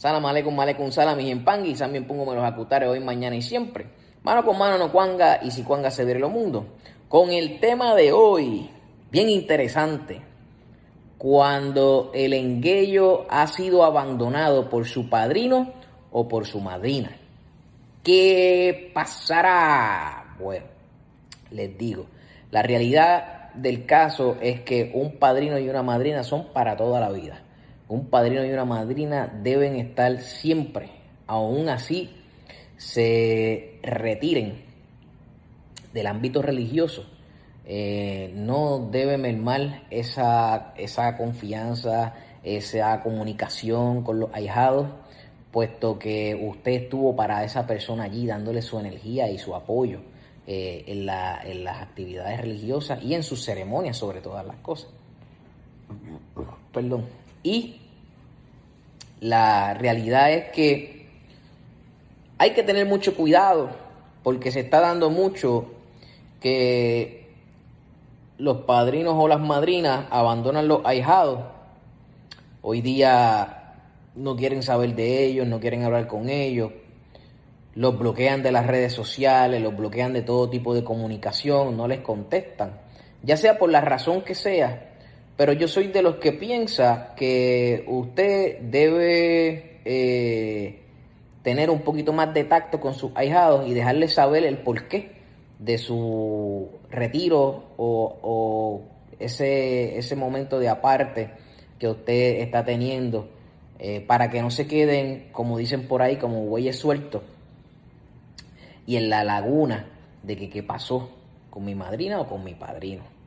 Salam aleikum, aleikum salam y pangui, también pongo me los acutares hoy, mañana y siempre. Mano con mano no cuanga y si cuanga se ve lo mundo. Con el tema de hoy, bien interesante. Cuando el enguello ha sido abandonado por su padrino o por su madrina. ¿Qué pasará? Bueno, les digo, la realidad del caso es que un padrino y una madrina son para toda la vida un padrino y una madrina deben estar siempre, aún así se retiren del ámbito religioso. Eh, no debe mermar esa, esa confianza, esa comunicación con los ahijados, puesto que usted estuvo para esa persona allí dándole su energía y su apoyo eh, en, en las actividades religiosas y en sus ceremonias sobre todas las cosas. Perdón. Y la realidad es que hay que tener mucho cuidado porque se está dando mucho que los padrinos o las madrinas abandonan los ahijados. Hoy día no quieren saber de ellos, no quieren hablar con ellos, los bloquean de las redes sociales, los bloquean de todo tipo de comunicación, no les contestan, ya sea por la razón que sea, pero yo soy de los que piensa que usted debe eh, tener un poquito más de tacto con sus ahijados y dejarles saber el porqué de su retiro o, ese, ese, momento de aparte que usted está teniendo eh, para que no se queden, como dicen por ahí, como bueyes sueltos y en la laguna de que qué pasó con mi madrina o con mi padrino.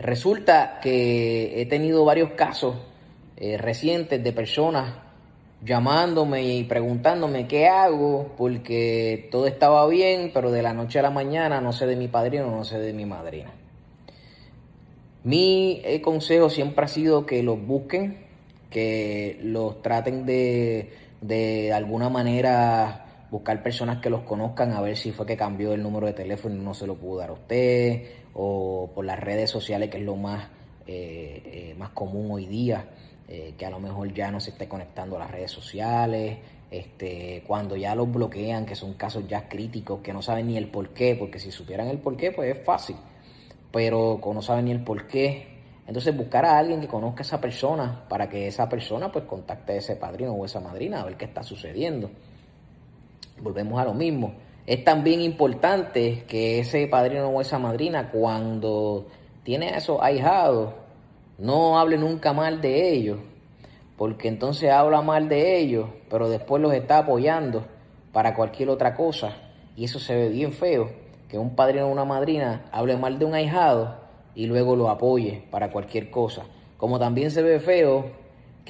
Resulta que he tenido varios casos eh, recientes de personas llamándome y preguntándome qué hago porque todo estaba bien, pero de la noche a la mañana no sé de mi padrino, no sé de mi madrina. Mi eh, consejo siempre ha sido que los busquen, que los traten de, de alguna manera buscar personas que los conozcan a ver si fue que cambió el número de teléfono y no se lo pudo dar a usted, o por las redes sociales, que es lo más, eh, eh, más común hoy día, eh, que a lo mejor ya no se esté conectando a las redes sociales, este, cuando ya los bloquean, que son casos ya críticos, que no saben ni el por qué, porque si supieran el por qué, pues es fácil, pero no saben ni el por qué, entonces buscar a alguien que conozca a esa persona para que esa persona pues contacte a ese padrino o esa madrina a ver qué está sucediendo volvemos a lo mismo. Es también importante que ese padrino o esa madrina, cuando tiene a esos ahijados, no hable nunca mal de ellos, porque entonces habla mal de ellos, pero después los está apoyando para cualquier otra cosa. Y eso se ve bien feo, que un padrino o una madrina hable mal de un ahijado y luego lo apoye para cualquier cosa. Como también se ve feo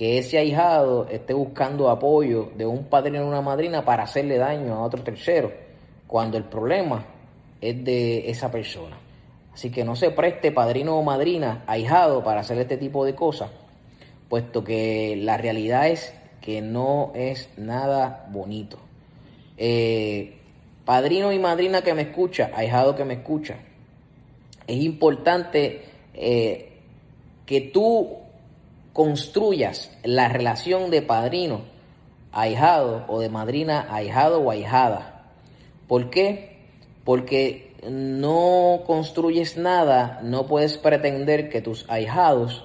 que ese ahijado esté buscando apoyo de un padrino o una madrina para hacerle daño a otro tercero, cuando el problema es de esa persona. Así que no se preste padrino o madrina ahijado para hacer este tipo de cosas, puesto que la realidad es que no es nada bonito. Eh, padrino y madrina que me escucha, ahijado que me escucha, es importante eh, que tú construyas la relación de padrino ahijado o de madrina ahijado o ahijada. ¿Por qué? Porque no construyes nada, no puedes pretender que tus ahijados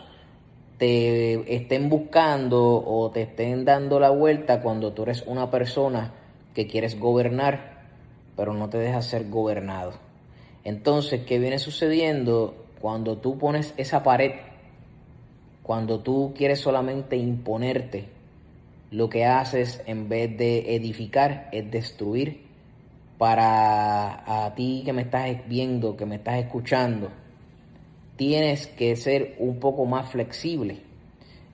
te estén buscando o te estén dando la vuelta cuando tú eres una persona que quieres gobernar, pero no te dejas ser gobernado. Entonces, ¿qué viene sucediendo cuando tú pones esa pared cuando tú quieres solamente imponerte, lo que haces en vez de edificar es destruir. Para a ti que me estás viendo, que me estás escuchando, tienes que ser un poco más flexible.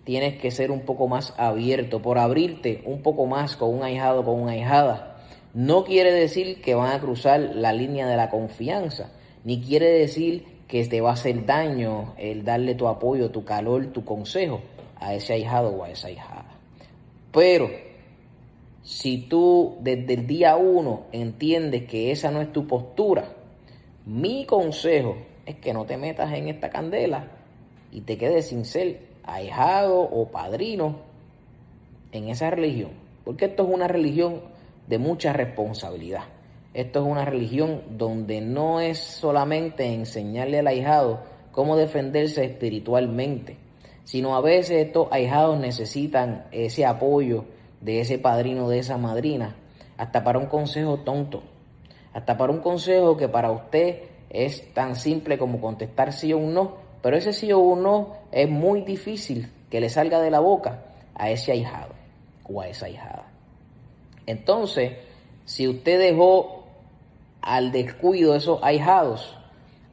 Tienes que ser un poco más abierto, por abrirte un poco más con un ahijado, con una ahijada. No quiere decir que van a cruzar la línea de la confianza, ni quiere decir que te va a hacer daño el darle tu apoyo, tu calor, tu consejo a ese ahijado o a esa ahijada. Pero si tú desde el día uno entiendes que esa no es tu postura, mi consejo es que no te metas en esta candela y te quedes sin ser ahijado o padrino en esa religión. Porque esto es una religión de mucha responsabilidad. Esto es una religión donde no es solamente enseñarle al ahijado cómo defenderse espiritualmente, sino a veces estos ahijados necesitan ese apoyo de ese padrino, de esa madrina, hasta para un consejo tonto, hasta para un consejo que para usted es tan simple como contestar sí o no, pero ese sí o no es muy difícil que le salga de la boca a ese ahijado o a esa ahijada. Entonces, si usted dejó al descuido esos ahijados,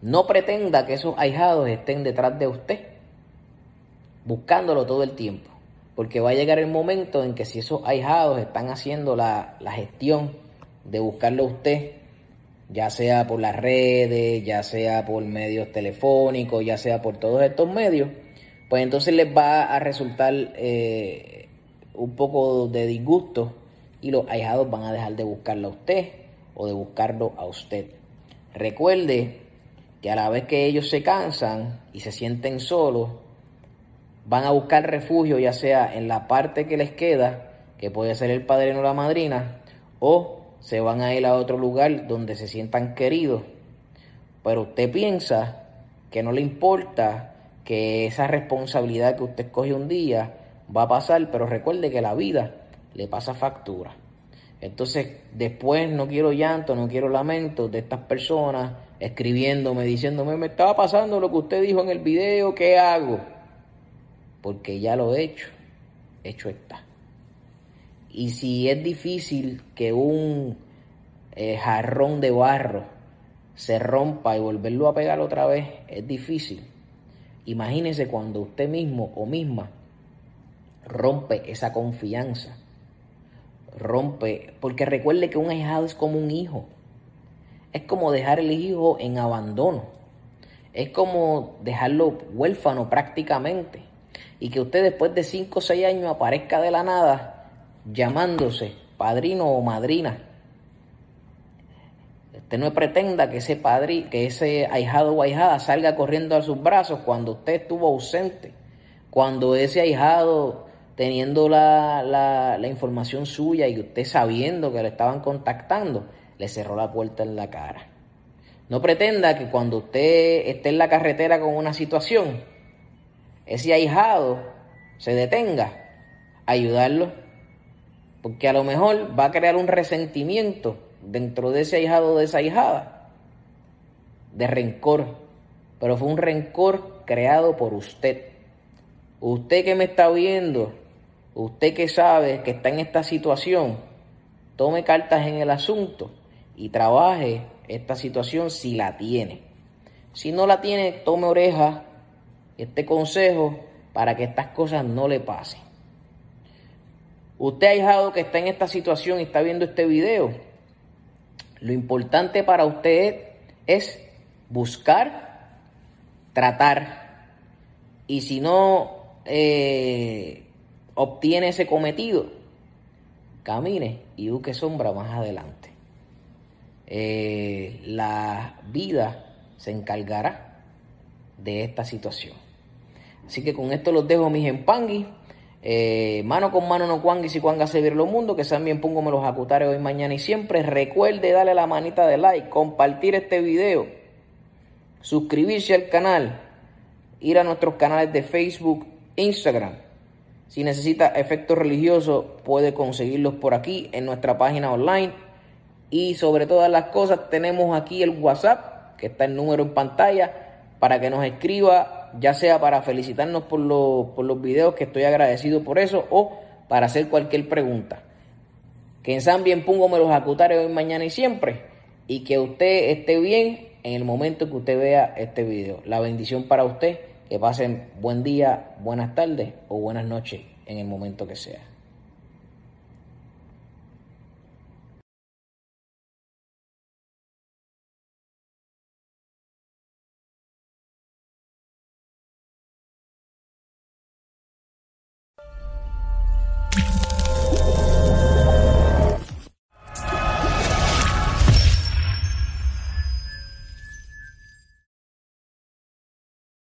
no pretenda que esos ahijados estén detrás de usted, buscándolo todo el tiempo, porque va a llegar el momento en que si esos ahijados están haciendo la, la gestión de buscarlo a usted, ya sea por las redes, ya sea por medios telefónicos, ya sea por todos estos medios, pues entonces les va a resultar eh, un poco de disgusto y los ahijados van a dejar de buscarlo a usted o de buscarlo a usted. Recuerde que a la vez que ellos se cansan y se sienten solos, van a buscar refugio ya sea en la parte que les queda, que puede ser el padrino o la madrina, o se van a ir a otro lugar donde se sientan queridos. Pero usted piensa que no le importa que esa responsabilidad que usted escoge un día va a pasar, pero recuerde que la vida le pasa factura. Entonces, después no quiero llanto, no quiero lamento de estas personas escribiéndome, diciéndome, me estaba pasando lo que usted dijo en el video, ¿qué hago? Porque ya lo he hecho, hecho está. Y si es difícil que un eh, jarrón de barro se rompa y volverlo a pegar otra vez, es difícil. Imagínese cuando usted mismo o misma rompe esa confianza. Rompe, porque recuerde que un ahijado es como un hijo. Es como dejar el hijo en abandono. Es como dejarlo huérfano prácticamente. Y que usted después de 5 o 6 años aparezca de la nada llamándose padrino o madrina. Usted no pretenda que ese padre, que ese ahijado o ahijada salga corriendo a sus brazos cuando usted estuvo ausente, cuando ese ahijado teniendo la, la, información suya y usted sabiendo que le estaban contactando, le cerró la puerta en la cara. No pretenda que cuando usted esté en la carretera con una situación, ese ahijado se detenga a ayudarlo porque a lo mejor va a crear un resentimiento dentro de ese ahijado o de esa hijada, de rencor. Pero fue un rencor creado por usted. Usted que me está viendo, usted que sabe que está en esta situación, tome cartas en el asunto y trabaje esta situación si la tiene. Si no la tiene, tome oreja este consejo para que estas cosas no le pasen. Usted, ahijado que está en esta situación y está viendo este video, lo importante para usted es buscar, tratar. Y si no eh, obtiene ese cometido, camine y busque sombra más adelante. Eh, la vida se encargará de esta situación. Así que con esto los dejo mis empanguis. Eh, mano con mano no cuanga y si cuanga se lo mundo, que sean bien me los acutares hoy, mañana y siempre. Recuerde darle la manita de like, compartir este video, suscribirse al canal, ir a nuestros canales de Facebook, Instagram. Si necesita efectos religiosos, puede conseguirlos por aquí en nuestra página online. Y sobre todas las cosas, tenemos aquí el WhatsApp, que está el número en pantalla, para que nos escriba ya sea para felicitarnos por, por los videos, que estoy agradecido por eso, o para hacer cualquier pregunta. Que en San Bien Pungo me los acutare hoy, mañana y siempre. Y que usted esté bien en el momento que usted vea este video. La bendición para usted. Que pasen buen día, buenas tardes o buenas noches en el momento que sea.